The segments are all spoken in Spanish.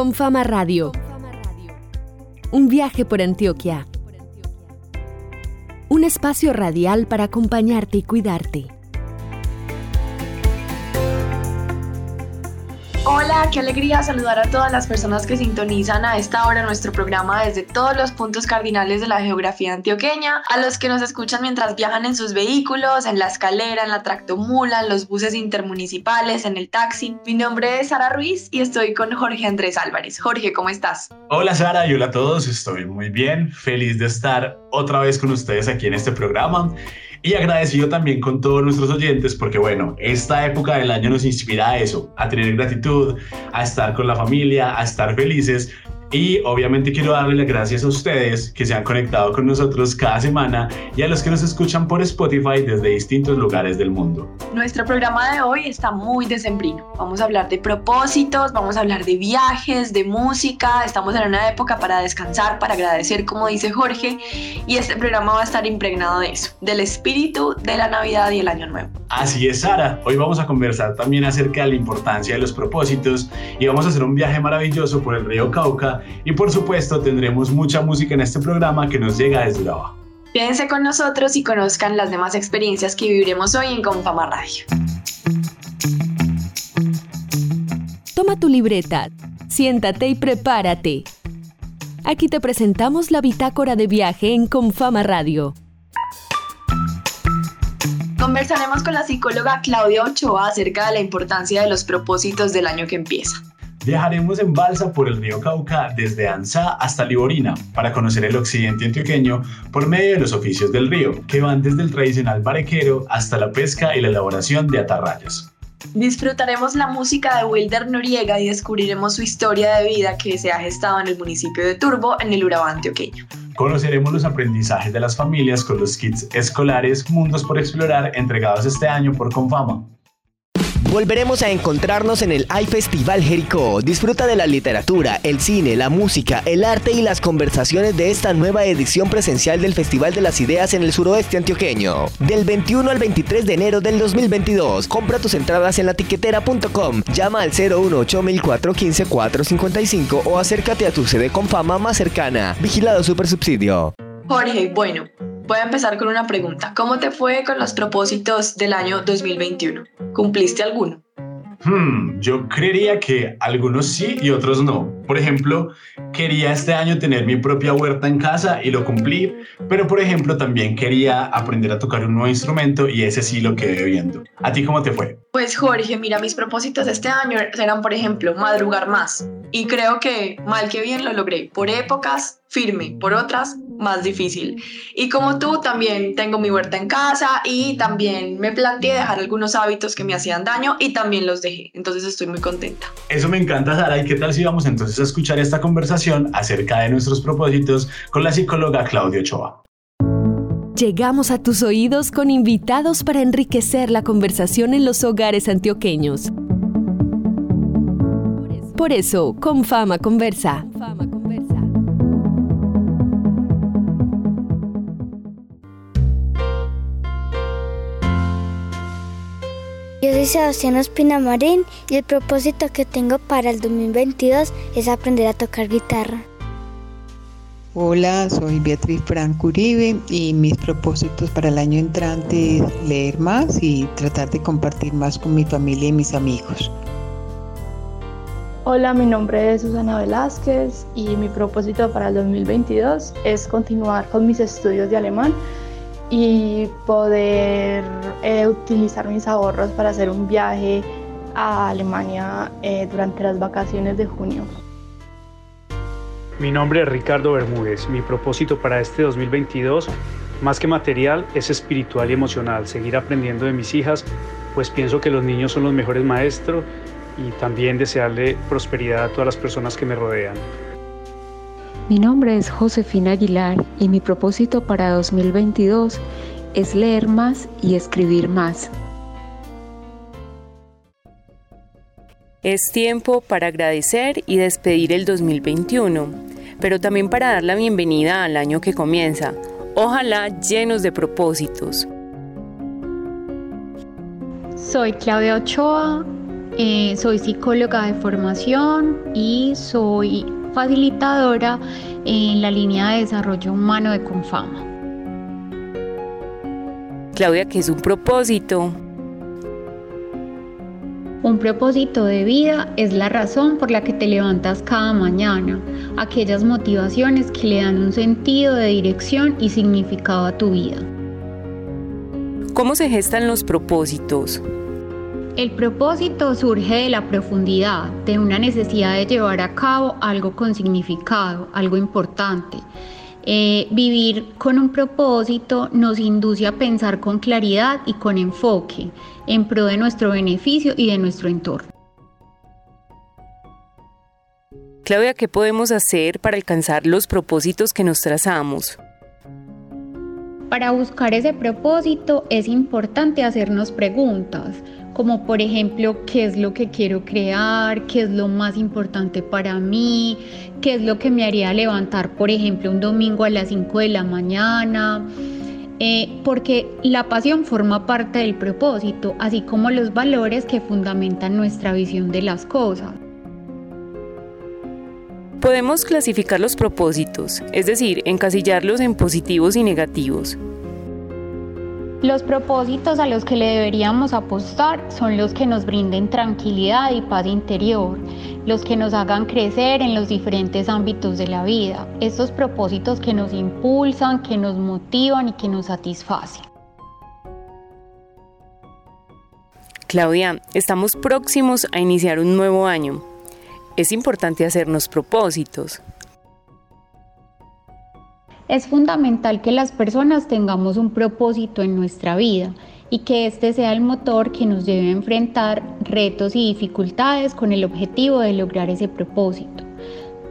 Con Fama Radio. Un viaje por Antioquia. Un espacio radial para acompañarte y cuidarte. Hola, qué alegría saludar a todas las personas que sintonizan a esta hora nuestro programa desde todos los puntos cardinales de la geografía antioqueña, a los que nos escuchan mientras viajan en sus vehículos, en la escalera, en la tractomula, en los buses intermunicipales, en el taxi. Mi nombre es Sara Ruiz y estoy con Jorge Andrés Álvarez. Jorge, ¿cómo estás? Hola Sara y hola a todos, estoy muy bien, feliz de estar otra vez con ustedes aquí en este programa y agradecido también con todos nuestros oyentes porque bueno, esta época del año nos inspira a eso, a tener gratitud, a estar con la familia, a estar felices, y obviamente quiero darle las gracias a ustedes que se han conectado con nosotros cada semana y a los que nos escuchan por Spotify desde distintos lugares del mundo. Nuestro programa de hoy está muy decembrino. Vamos a hablar de propósitos, vamos a hablar de viajes, de música. Estamos en una época para descansar, para agradecer, como dice Jorge. Y este programa va a estar impregnado de eso, del espíritu de la Navidad y el Año Nuevo. Así es, Sara. Hoy vamos a conversar también acerca de la importancia de los propósitos y vamos a hacer un viaje maravilloso por el río Cauca y por supuesto tendremos mucha música en este programa que nos llega desde abajo. Quédense con nosotros y conozcan las demás experiencias que viviremos hoy en Confama Radio. Toma tu libreta, siéntate y prepárate. Aquí te presentamos la bitácora de viaje en Confama Radio. Conversaremos con la psicóloga Claudia Ochoa acerca de la importancia de los propósitos del año que empieza. Viajaremos en balsa por el río Cauca desde Ansá hasta Liborina para conocer el occidente antioqueño por medio de los oficios del río, que van desde el tradicional barequero hasta la pesca y la elaboración de atarrayas. Disfrutaremos la música de Wilder Noriega y descubriremos su historia de vida que se ha gestado en el municipio de Turbo, en el Urabá antioqueño. Conoceremos los aprendizajes de las familias con los kits escolares Mundos por Explorar entregados este año por Confama. Volveremos a encontrarnos en el iFestival Jericó. Disfruta de la literatura, el cine, la música, el arte y las conversaciones de esta nueva edición presencial del Festival de las Ideas en el suroeste antioqueño. Del 21 al 23 de enero del 2022. Compra tus entradas en latiquetera.com. Llama al 018 415 455 o acércate a tu sede con fama más cercana. Vigilado Super Subsidio. Jorge, bueno, Voy a empezar con una pregunta. ¿Cómo te fue con los propósitos del año 2021? ¿Cumpliste alguno? Hmm, yo creería que algunos sí y otros no. Por ejemplo, quería este año tener mi propia huerta en casa y lo cumplí, pero por ejemplo también quería aprender a tocar un nuevo instrumento y ese sí lo quedé viendo. ¿A ti cómo te fue? Pues Jorge, mira, mis propósitos este año serán, por ejemplo, madrugar más. Y creo que mal que bien lo logré. Por épocas, firme. Por otras, más difícil. Y como tú, también tengo mi huerta en casa y también me planteé dejar algunos hábitos que me hacían daño y también los dejé. Entonces estoy muy contenta. Eso me encanta, Sara. ¿Y qué tal si vamos entonces escuchar esta conversación acerca de nuestros propósitos con la psicóloga Claudia Ochoa? Llegamos a tus oídos con invitados para enriquecer la conversación en los hogares antioqueños. Por eso, con Fama Conversa. Soy Sebastián Ospina Marín y el propósito que tengo para el 2022 es aprender a tocar guitarra. Hola, soy Beatriz Franco Uribe y mis propósitos para el año entrante es leer más y tratar de compartir más con mi familia y mis amigos. Hola, mi nombre es Susana Velázquez y mi propósito para el 2022 es continuar con mis estudios de alemán y poder eh, utilizar mis ahorros para hacer un viaje a Alemania eh, durante las vacaciones de junio. Mi nombre es Ricardo Bermúdez. Mi propósito para este 2022, más que material, es espiritual y emocional. Seguir aprendiendo de mis hijas, pues pienso que los niños son los mejores maestros y también desearle prosperidad a todas las personas que me rodean. Mi nombre es Josefina Aguilar y mi propósito para 2022 es leer más y escribir más. Es tiempo para agradecer y despedir el 2021, pero también para dar la bienvenida al año que comienza, ojalá llenos de propósitos. Soy Claudia Ochoa eh, soy psicóloga de formación y soy facilitadora en la línea de desarrollo humano de Confama. Claudia, ¿qué es un propósito? Un propósito de vida es la razón por la que te levantas cada mañana, aquellas motivaciones que le dan un sentido de dirección y significado a tu vida. ¿Cómo se gestan los propósitos? El propósito surge de la profundidad, de una necesidad de llevar a cabo algo con significado, algo importante. Eh, vivir con un propósito nos induce a pensar con claridad y con enfoque en pro de nuestro beneficio y de nuestro entorno. Claudia, ¿qué podemos hacer para alcanzar los propósitos que nos trazamos? Para buscar ese propósito es importante hacernos preguntas, como por ejemplo, ¿qué es lo que quiero crear? ¿Qué es lo más importante para mí? ¿Qué es lo que me haría levantar, por ejemplo, un domingo a las 5 de la mañana? Eh, porque la pasión forma parte del propósito, así como los valores que fundamentan nuestra visión de las cosas. Podemos clasificar los propósitos, es decir, encasillarlos en positivos y negativos. Los propósitos a los que le deberíamos apostar son los que nos brinden tranquilidad y paz interior, los que nos hagan crecer en los diferentes ámbitos de la vida, estos propósitos que nos impulsan, que nos motivan y que nos satisfacen. Claudia, estamos próximos a iniciar un nuevo año es importante hacernos propósitos. Es fundamental que las personas tengamos un propósito en nuestra vida y que este sea el motor que nos lleve a enfrentar retos y dificultades con el objetivo de lograr ese propósito.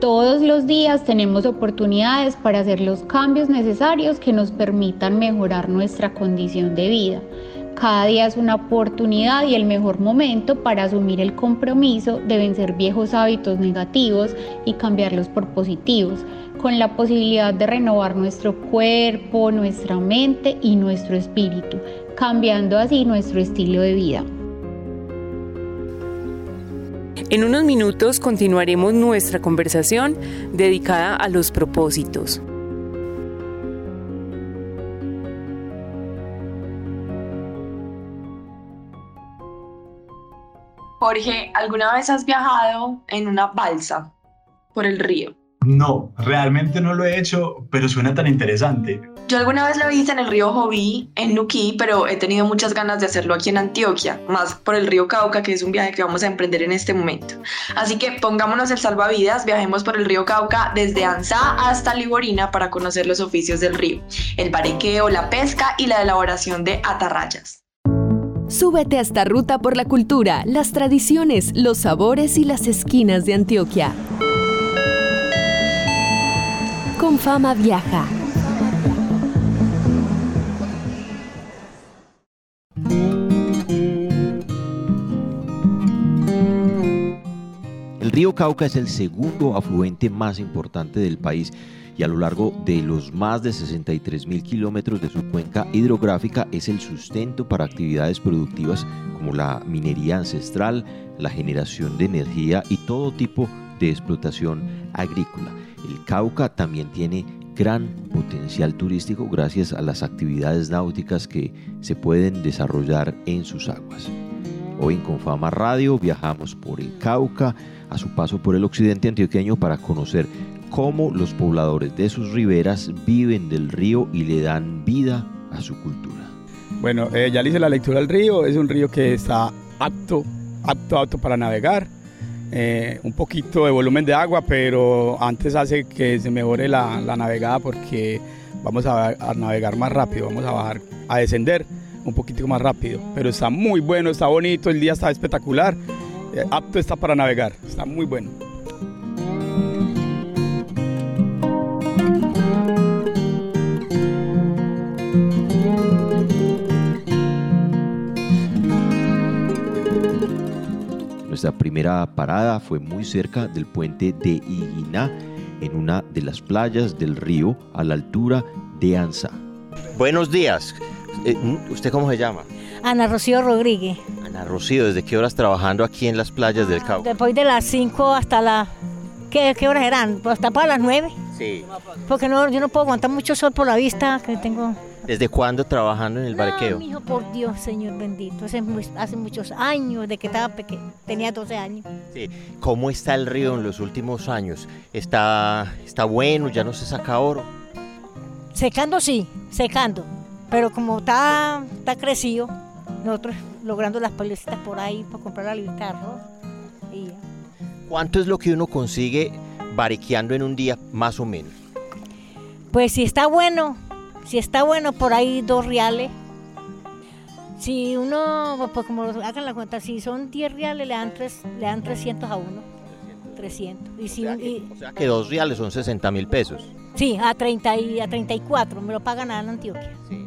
Todos los días tenemos oportunidades para hacer los cambios necesarios que nos permitan mejorar nuestra condición de vida. Cada día es una oportunidad y el mejor momento para asumir el compromiso de vencer viejos hábitos negativos y cambiarlos por positivos, con la posibilidad de renovar nuestro cuerpo, nuestra mente y nuestro espíritu, cambiando así nuestro estilo de vida. En unos minutos continuaremos nuestra conversación dedicada a los propósitos. Jorge, ¿alguna vez has viajado en una balsa por el río? No, realmente no lo he hecho, pero suena tan interesante. Yo alguna vez lo hice en el río Joví, en Nuquí, pero he tenido muchas ganas de hacerlo aquí en Antioquia, más por el río Cauca, que es un viaje que vamos a emprender en este momento. Así que pongámonos el salvavidas, viajemos por el río Cauca desde Ansá hasta Liborina para conocer los oficios del río, el barequeo, la pesca y la elaboración de atarrayas. Súbete a esta ruta por la cultura, las tradiciones, los sabores y las esquinas de Antioquia. Con fama viaja. El río Cauca es el segundo afluente más importante del país y a lo largo de los más de 63 mil kilómetros de su cuenca hidrográfica es el sustento para actividades productivas como la minería ancestral, la generación de energía y todo tipo de explotación agrícola. El Cauca también tiene gran potencial turístico gracias a las actividades náuticas que se pueden desarrollar en sus aguas. Hoy en Confama Radio viajamos por el Cauca a su paso por el occidente antioqueño para conocer cómo los pobladores de sus riberas viven del río y le dan vida a su cultura. Bueno, eh, ya le hice la lectura del río, es un río que está apto, apto, apto para navegar. Eh, un poquito de volumen de agua, pero antes hace que se mejore la, navegada porque vamos a, navegar más rápido, vamos a bajar, a descender un poquito más rápido. Pero está muy bueno, está bonito, el día está espectacular, eh, apto está para navegar, está muy bueno. Nuestra primera parada fue muy cerca del puente de Iguiná, en una de las playas del río a la altura de Anza. Buenos días. Eh, ¿Usted cómo se llama? Ana Rocío Rodríguez. Ana Rocío, ¿desde qué horas trabajando aquí en las playas del Cauca? Después de las 5 hasta las... ¿Qué, ¿Qué horas eran? Pues hasta para las 9. Sí. Porque no, yo no puedo aguantar mucho sol por la vista que tengo. ¿Desde cuándo trabajando en el barqueo? No, hijo, por Dios, Señor bendito. Hace, hace muchos años, de que estaba pequeño, tenía 12 años. Sí. ¿Cómo está el río en los últimos años? ¿Está, está bueno? ¿Ya no se saca oro? Secando sí, secando. Pero como está, está crecido, nosotros logrando las palecitas por ahí para comprar la arroz. Y. ¿Cuánto es lo que uno consigue bariqueando en un día, más o menos? Pues si está bueno, si está bueno, por ahí dos reales. Si uno, pues como hagan la cuenta, si son 10 reales, le dan, tres, le dan 300 a uno. 300. Y si, o, sea que, y, o sea que dos reales son 60 mil pesos. Sí, a, 30 y, a 34, me lo pagan en Antioquia. Sí.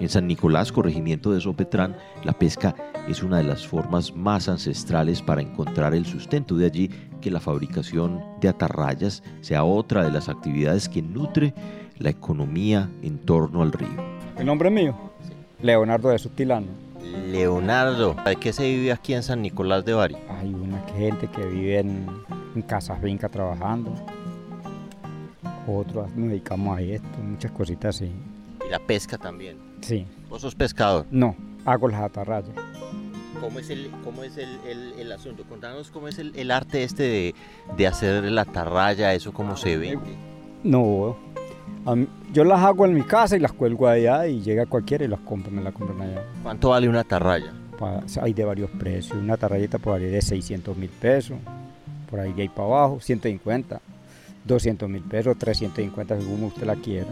En San Nicolás, corregimiento de Sopetrán, la pesca es una de las formas más ancestrales para encontrar el sustento. De allí que la fabricación de atarrayas sea otra de las actividades que nutre la economía en torno al río. ¿El nombre mío? Leonardo de Sutilano. Leonardo, ¿de qué se vive aquí en San Nicolás de Bari? Hay una gente que vive en, en casas finca trabajando. Otros nos dedicamos a esto, muchas cositas así. Y la pesca también. Sí. ¿Vos sos pescador? No, hago las atarrayas. ¿Cómo es el, cómo es el, el, el asunto? Contanos cómo es el, el arte este de, de, hacer la atarraya, eso cómo se vende. No, mí, yo las hago en mi casa y las cuelgo allá y llega cualquiera y las compra, me las compran allá. ¿Cuánto vale una atarraya? Hay de varios precios, una atarrayita puede valer de 600 mil pesos, por ahí de ahí para abajo, 150, 200 mil pesos, 350 según usted la quiera.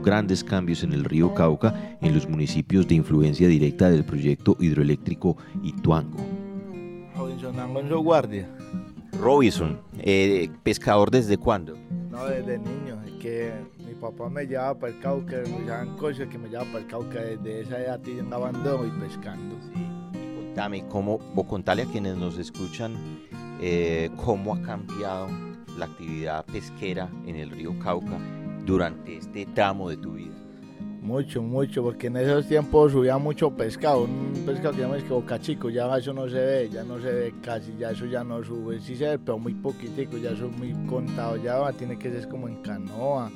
Grandes cambios en el río Cauca en los municipios de influencia directa del proyecto hidroeléctrico Ituango. Robinson Alonso Guardia. Robinson, eh, ¿pescador desde cuándo? No, desde niño, es que mi papá me llevaba para el Cauca, me llaman cosas que me llevaba para el Cauca desde esa edad y abandono y pescando. Sí. Y contame, ¿cómo, o contale a quienes nos escuchan eh, cómo ha cambiado la actividad pesquera en el río Cauca durante este tramo de tu vida? Mucho, mucho, porque en esos tiempos subía mucho pescado, un pescado que llaman que boca chico, ya eso no se ve, ya no se ve casi, ya eso ya no sube, sí se ve, pero muy poquitico, ya eso es muy contado, ya tiene que ser como en canoa.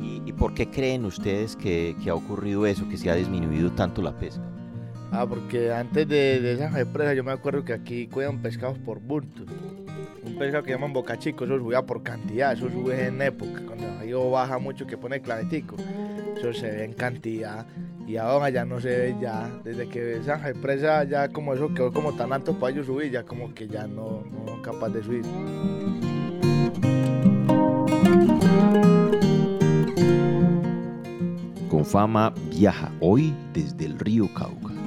¿Y, y por qué creen ustedes que, que, ha ocurrido eso, que se ha disminuido tanto la pesca? Ah, porque antes de, de esa represa yo me acuerdo que aquí cuidan pescados por bultos un pescado que llaman boca chico, eso subía por cantidad, eso sube en época, cuando el río baja mucho que pone clavetico, eso se ve en cantidad y ahora ya no se ve ya, desde que esa represa ya como eso quedó como tan alto para ellos subir, ya como que ya no, no capaz de subir. Con fama viaja hoy desde el río Cauca.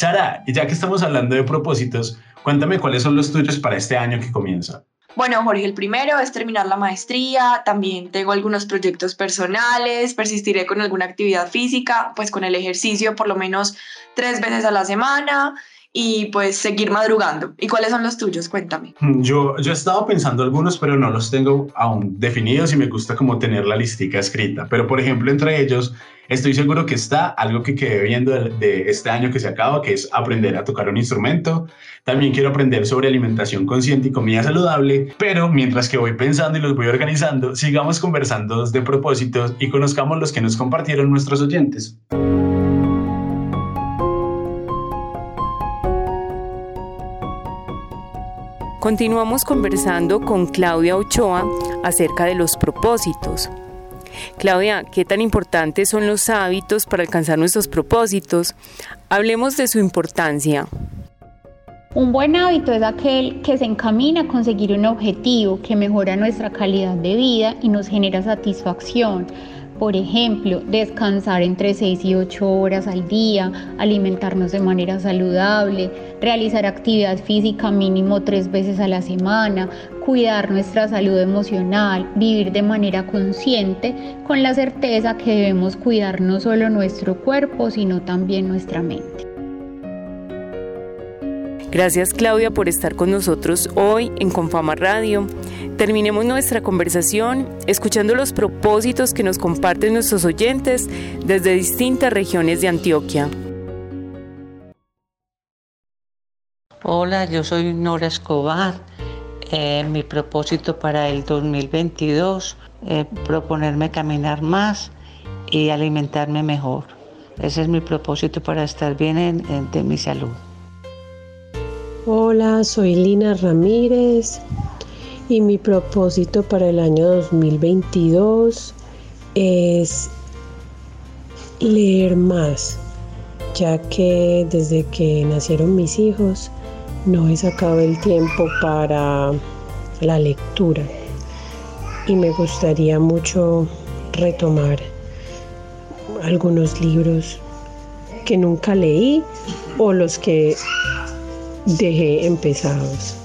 Sara, ya que estamos hablando de propósitos, cuéntame cuáles son los tuyos para este año que comienza. Bueno, Jorge, el primero es terminar la maestría, también tengo algunos proyectos personales, persistiré con alguna actividad física, pues con el ejercicio por lo menos tres veces a la semana y pues seguir madrugando. ¿Y cuáles son los tuyos? Cuéntame. Yo, yo he estado pensando algunos, pero no los tengo aún definidos y me gusta como tener la listica escrita. Pero por ejemplo, entre ellos, estoy seguro que está algo que quedé viendo de este año que se acaba, que es aprender a tocar un instrumento. También quiero aprender sobre alimentación consciente y comida saludable, pero mientras que voy pensando y los voy organizando, sigamos conversando de propósitos y conozcamos los que nos compartieron nuestros oyentes. Continuamos conversando con Claudia Ochoa acerca de los propósitos. Claudia, ¿qué tan importantes son los hábitos para alcanzar nuestros propósitos? Hablemos de su importancia. Un buen hábito es aquel que se encamina a conseguir un objetivo que mejora nuestra calidad de vida y nos genera satisfacción. por ejemplo, descansar entre 6 y 8 horas al día, alimentarnos de manera saludable, realizar actividad física mínimo tres veces a la semana, cuidar nuestra salud emocional, vivir de manera consciente, con la certeza que debemos cuidar no solo nuestro cuerpo, sino también nuestra mente. Gracias Claudia por estar con nosotros hoy en Confama Radio. Terminemos nuestra conversación escuchando los propósitos que nos comparten nuestros oyentes desde distintas regiones de Antioquia. Hola, yo soy Nora Escobar. Eh, mi propósito para el 2022 es proponerme caminar más y alimentarme mejor. Ese es mi propósito para estar bien en, de mi salud. Hola, soy Lina Ramírez y mi propósito para el año 2022 es leer más, ya que desde que nacieron mis hijos no he sacado el tiempo para la lectura y me gustaría mucho retomar algunos libros que nunca leí o los que dejé empezados.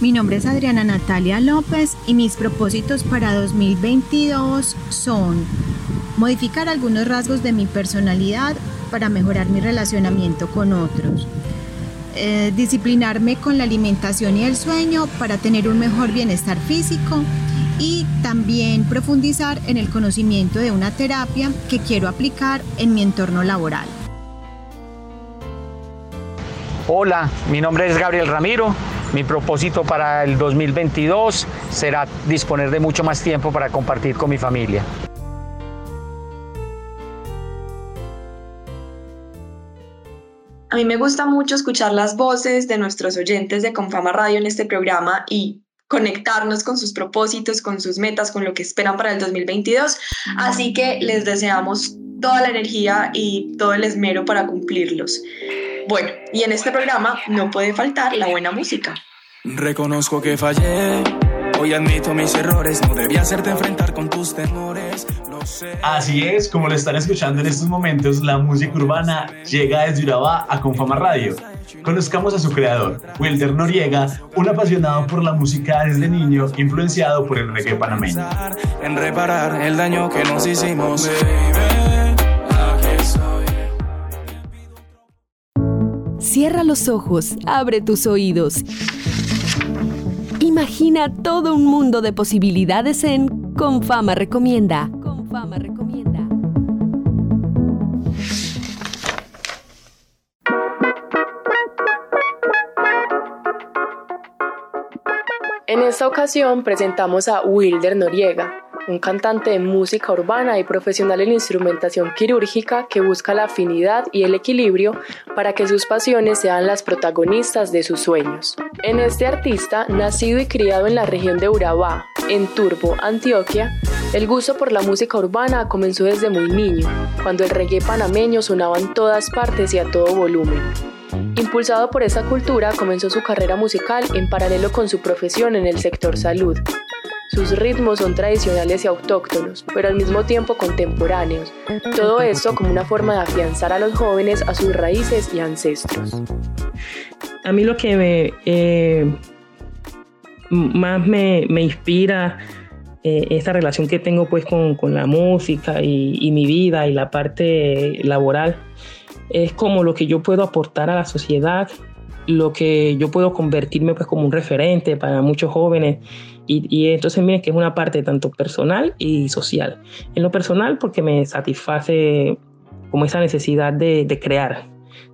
Mi nombre es Adriana Natalia López y mis propósitos para 2022 son modificar algunos rasgos de mi personalidad para mejorar mi relacionamiento con otros. Eh, disciplinarme con la alimentación y el sueño para tener un mejor bienestar físico y también profundizar en el conocimiento de una terapia que quiero aplicar en mi entorno laboral. Hola, mi nombre es Gabriel Ramiro. Mi propósito para el 2022 será disponer de mucho más tiempo para compartir con mi familia. A mí me gusta mucho escuchar las voces de nuestros oyentes de Confama Radio en este programa y conectarnos con sus propósitos, con sus metas, con lo que esperan para el 2022. Así que les deseamos toda la energía y todo el esmero para cumplirlos. Bueno, y en este programa no puede faltar la buena música. Reconozco que fallé. Hoy admito mis errores, no debía hacerte enfrentar con tus temores. Así es, como lo están escuchando en estos momentos, la música urbana llega desde Urabá a Confama Radio. Conozcamos a su creador, Wilder Noriega, un apasionado por la música desde niño, influenciado por el reggae panameño. En reparar el daño que nos hicimos, Cierra los ojos, abre tus oídos. Imagina todo un mundo de posibilidades en Confama Recomienda. En esta ocasión presentamos a Wilder Noriega, un cantante de música urbana y profesional en instrumentación quirúrgica que busca la afinidad y el equilibrio para que sus pasiones sean las protagonistas de sus sueños. En este artista, nacido y criado en la región de Urabá, en Turbo, Antioquia, el gusto por la música urbana comenzó desde muy niño, cuando el reggae panameño sonaba en todas partes y a todo volumen. Impulsado por esa cultura, comenzó su carrera musical en paralelo con su profesión en el sector salud, sus ritmos son tradicionales y autóctonos, pero al mismo tiempo contemporáneos. Todo esto como una forma de afianzar a los jóvenes a sus raíces y ancestros. A mí lo que me, eh, más me, inspira eh, esta relación que tengo pues con, la música y, y, mi vida y la parte laboral es como lo que yo puedo aportar a la sociedad, lo que yo puedo convertirme pues como un referente para muchos jóvenes y, entonces miren que es una parte tanto personal y social. En lo personal porque me satisface como esa necesidad de, crear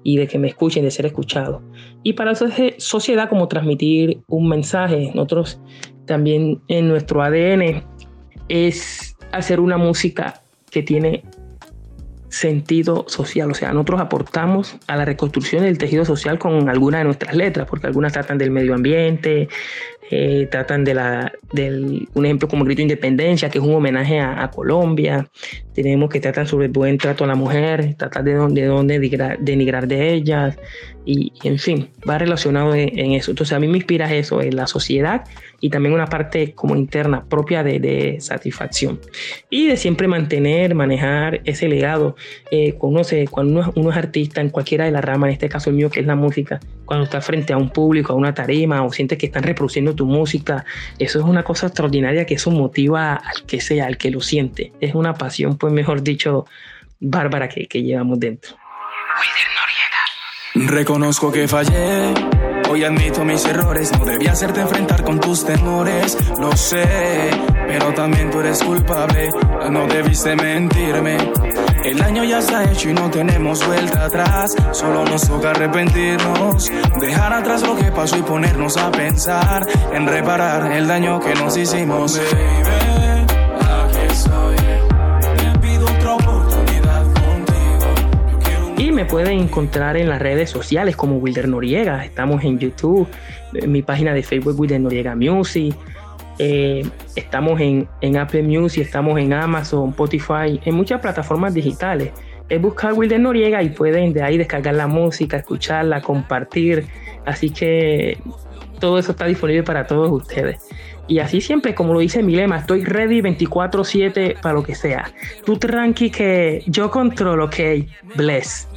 y de que me escuchen, de ser escuchado. Y para la sociedad como transmitir un mensaje. Nosotros también en nuestro ADN es hacer una música que tiene sentido social. O sea, nosotros aportamos a la reconstrucción del tejido social con algunas de nuestras letras, porque algunas tratan del medio ambiente, eh, tratan de la, del, un ejemplo como Grito de Independencia, que es un homenaje a, Colombia. Tenemos que tratan sobre el buen trato a la mujer, tratar de, de no denigrar, de ellas, y, en fin, va relacionado en, eso. Entonces a mí me inspira eso, en la sociedad y también una parte como interna propia de, satisfacción. Y de siempre mantener, manejar ese legado. Eh, cuando, uno, uno, es artista en cualquiera de las ramas, en este caso el mío que es la música, cuando está frente a un público, a una tarima o sientes que están reproduciendo tu música, eso es una cosa extraordinaria que eso motiva al que sea, al que lo siente. Es una pasión, pues mejor dicho, bárbara que, que llevamos dentro. Reconozco que fallé, hoy admito mis errores, no debía hacerte enfrentar con tus temores, lo sé, pero también tú eres culpable, no debiste mentirme. El daño ya está hecho y no tenemos vuelta atrás. Solo nos toca arrepentirnos, dejar atrás lo que pasó y ponernos a pensar en reparar el daño que nos hicimos. Y me pueden encontrar en las redes sociales como Wilder Noriega. Estamos en YouTube, en mi página de Facebook Wilder Noriega Music. Eh, estamos en, en, Apple Music, estamos en Amazon, Spotify, en muchas plataformas digitales. Es buscar Wilder Noriega y pueden de ahí descargar la música, escucharla, compartir. Así que todo eso está disponible para todos ustedes. Y así siempre, como lo dice mi lema, estoy ready 24/7 para lo que sea. Tú tranqui que yo controlo, ok, bless.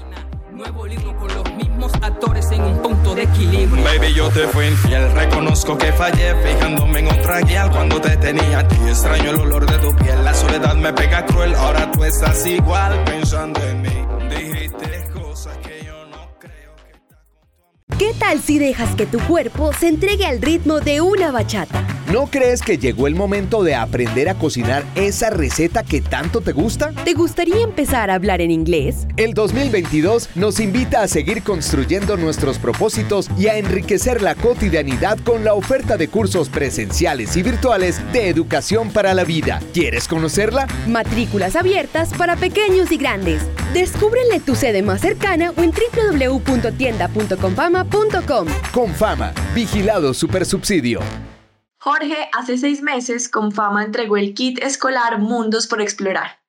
Nuevo con los mismos actores en un punto de equilibrio. Baby, yo te fui infiel, reconozco que fallé, fijándome en otra guía cuando te tenía a ti. Extraño el olor de tu piel, la soledad me pega cruel, ahora tú estás igual pensando en mí. Dijiste cosas que yo no creo que... ¿Qué tal si dejas que tu cuerpo se entregue al ritmo de una bachata? ¿No crees que llegó el momento de aprender a cocinar esa receta que tanto te gusta? ¿Te gustaría empezar a hablar en inglés? El 2022 nos invita a seguir construyendo nuestros propósitos y a enriquecer la cotidianidad con la oferta de cursos presenciales y virtuales de educación para la vida. ¿Quieres conocerla? Matrículas abiertas para pequeños y grandes. Descúbrele tu sede más cercana o en www.tienda.confama.com. Confama, vigilado supersubsidio. Jorge hace seis meses con fama entregó el kit escolar Mundos por Explorar.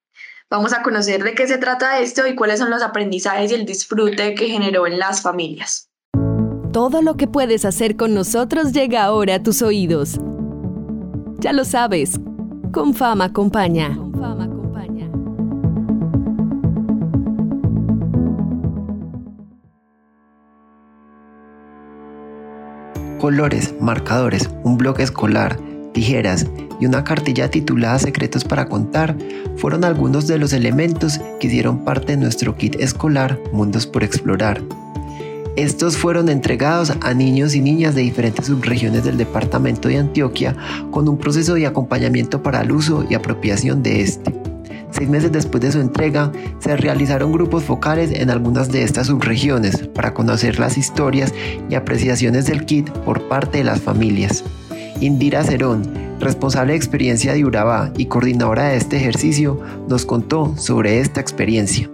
Vamos a conocer de qué se trata esto y cuáles son los aprendizajes y el disfrute que generó en las familias. Todo lo que puedes hacer con nosotros llega ahora a tus oídos. Ya lo sabes, con fama acompaña. Colores, marcadores, un bloque escolar, tijeras y una cartilla titulada Secretos para contar fueron algunos de los elementos que hicieron parte de nuestro kit escolar Mundos por Explorar. Estos fueron entregados a niños y niñas de diferentes subregiones del departamento de Antioquia con un proceso de acompañamiento para el uso y apropiación de este. Seis meses después de su entrega, se realizaron grupos focales en algunas de estas subregiones para conocer las historias y apreciaciones del kit por parte de las familias. Indira Cerón, responsable de experiencia de Urabá y coordinadora de este ejercicio, nos contó sobre esta experiencia.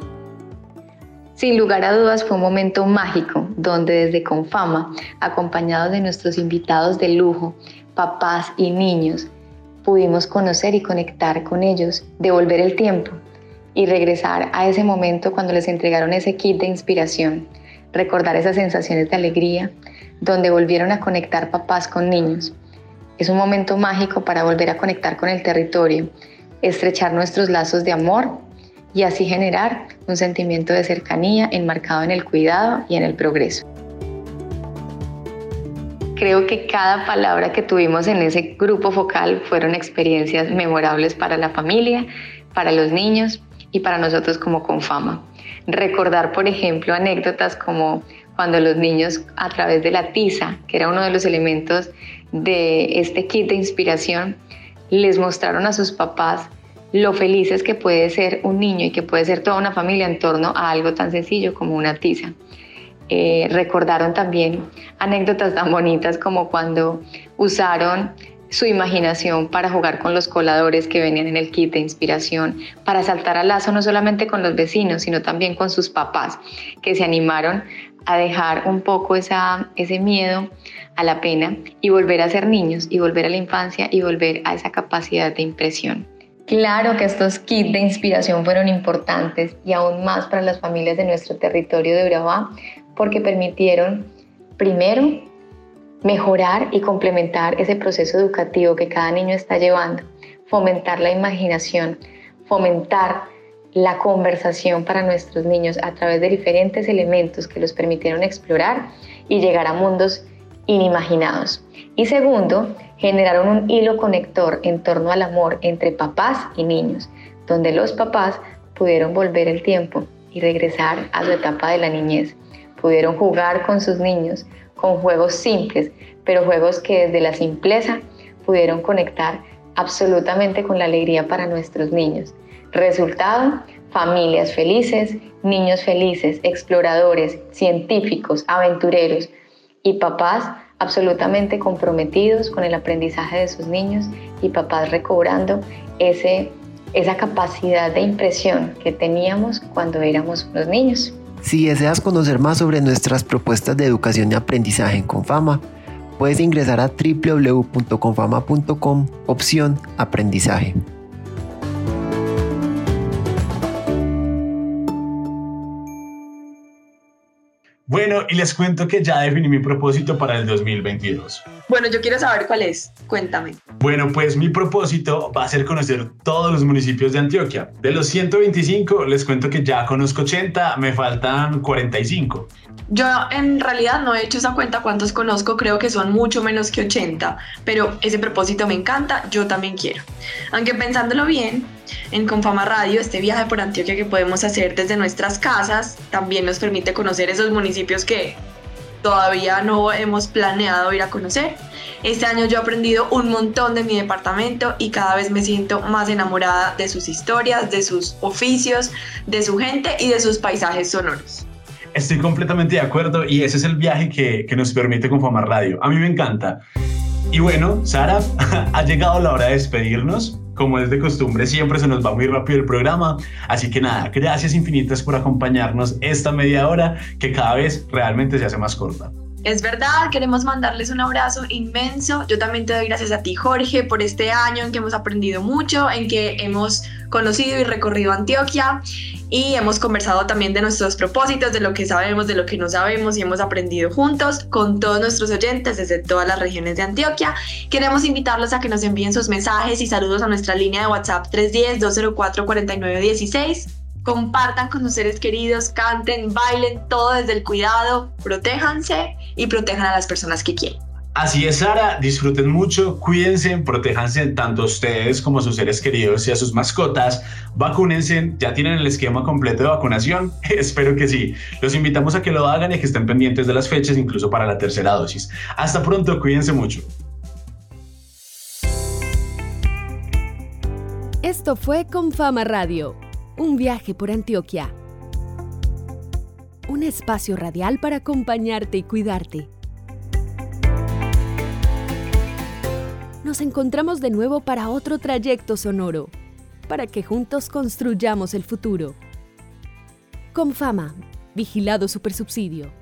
Sin lugar a dudas fue un momento mágico donde desde Confama, acompañados de nuestros invitados de lujo, papás y niños, pudimos conocer y conectar con ellos, devolver el tiempo y regresar a ese momento cuando les entregaron ese kit de inspiración, recordar esas sensaciones de alegría, donde volvieron a conectar papás con niños. Es un momento mágico para volver a conectar con el territorio, estrechar nuestros lazos de amor y así generar un sentimiento de cercanía enmarcado en el cuidado y en el progreso creo que cada palabra que tuvimos en ese grupo focal fueron experiencias memorables para la familia, para los niños y para nosotros como Confama. Recordar, por ejemplo, anécdotas como cuando los niños a través de la tiza, que era uno de los elementos de este kit de inspiración, les mostraron a sus papás lo felices que puede ser un niño y que puede ser toda una familia en torno a algo tan sencillo como una tiza. Eh, recordaron también anécdotas tan bonitas como cuando usaron su imaginación para jugar con los coladores que venían en el kit de inspiración, para saltar al lazo no solamente con los vecinos, sino también con sus papás, que se animaron a dejar un poco esa, ese miedo a la pena y volver a ser niños y volver a la infancia y volver a esa capacidad de impresión. Claro que estos kits de inspiración fueron importantes y aún más para las familias de nuestro territorio de Urabá porque permitieron, primero, mejorar y complementar ese proceso educativo que cada niño está llevando, fomentar la imaginación, fomentar la conversación para nuestros niños a través de diferentes elementos que los permitieron explorar y llegar a mundos inimaginados. Y segundo, generaron un hilo conector en torno al amor entre papás y niños, donde los papás pudieron volver el tiempo y regresar a su etapa de la niñez. Pudieron jugar con sus niños con juegos simples, pero juegos que desde la simpleza pudieron conectar absolutamente con la alegría para nuestros niños. Resultado, familias felices, niños felices, exploradores, científicos, aventureros y papás absolutamente comprometidos con el aprendizaje de sus niños y papás recobrando ese, esa capacidad de impresión que teníamos cuando éramos unos niños. Si deseas conocer más sobre nuestras propuestas de educación y aprendizaje en Confama, puedes ingresar a www.confama.com opción aprendizaje. Bueno, y les cuento que ya definí mi propósito para el 2022. Bueno, yo quiero saber cuál es. Cuéntame. Bueno, pues mi propósito va a ser conocer todos los municipios de Antioquia. De los 125, les cuento que ya conozco 80, me faltan 45. Yo en realidad no he hecho esa cuenta cuántos conozco, creo que son mucho menos que 80, pero ese propósito me encanta, yo también quiero. Aunque pensándolo bien, en Confama Radio, este viaje por Antioquia que podemos hacer desde nuestras casas también nos permite conocer esos municipios que todavía no hemos planeado ir a conocer. Este año yo he aprendido un montón de mi departamento y cada vez me siento más enamorada de sus historias, de sus oficios, de su gente y de sus paisajes sonoros. Estoy completamente de acuerdo y ese es el viaje que, que nos permite Confama Radio. A mí me encanta. Y bueno, Sara, ha llegado la hora de despedirnos. Como es de costumbre, siempre se nos va muy rápido el programa. Así que nada, gracias infinitas por acompañarnos esta media hora que cada vez realmente se hace más corta. Es verdad, queremos mandarles un abrazo inmenso. Yo también te doy gracias a ti, Jorge, por este año en que hemos aprendido mucho, en que hemos conocido y recorrido Antioquia y hemos conversado también de nuestros propósitos, de lo que sabemos, de lo que no sabemos y hemos aprendido juntos con todos nuestros oyentes desde todas las regiones de Antioquia. Queremos invitarlos a que nos envíen sus mensajes y saludos a nuestra línea de WhatsApp 310-204-4916 compartan con sus seres queridos, canten, bailen, todo desde el cuidado, protéjanse y protejan a las personas que quieren. Así es, Sara, disfruten mucho, cuídense, protéjanse tanto ustedes como a sus seres queridos y a sus mascotas, vacúnense, ya tienen el esquema completo de vacunación, espero que sí. Los invitamos a que lo hagan y que estén pendientes de las fechas, incluso para la tercera dosis. Hasta pronto, cuídense mucho. Esto fue Confama Radio un viaje por Antioquia. Un espacio radial para acompañarte y cuidarte. Nos encontramos de nuevo para otro trayecto sonoro, para que juntos construyamos el futuro. Con fama, vigilado supersubsidio.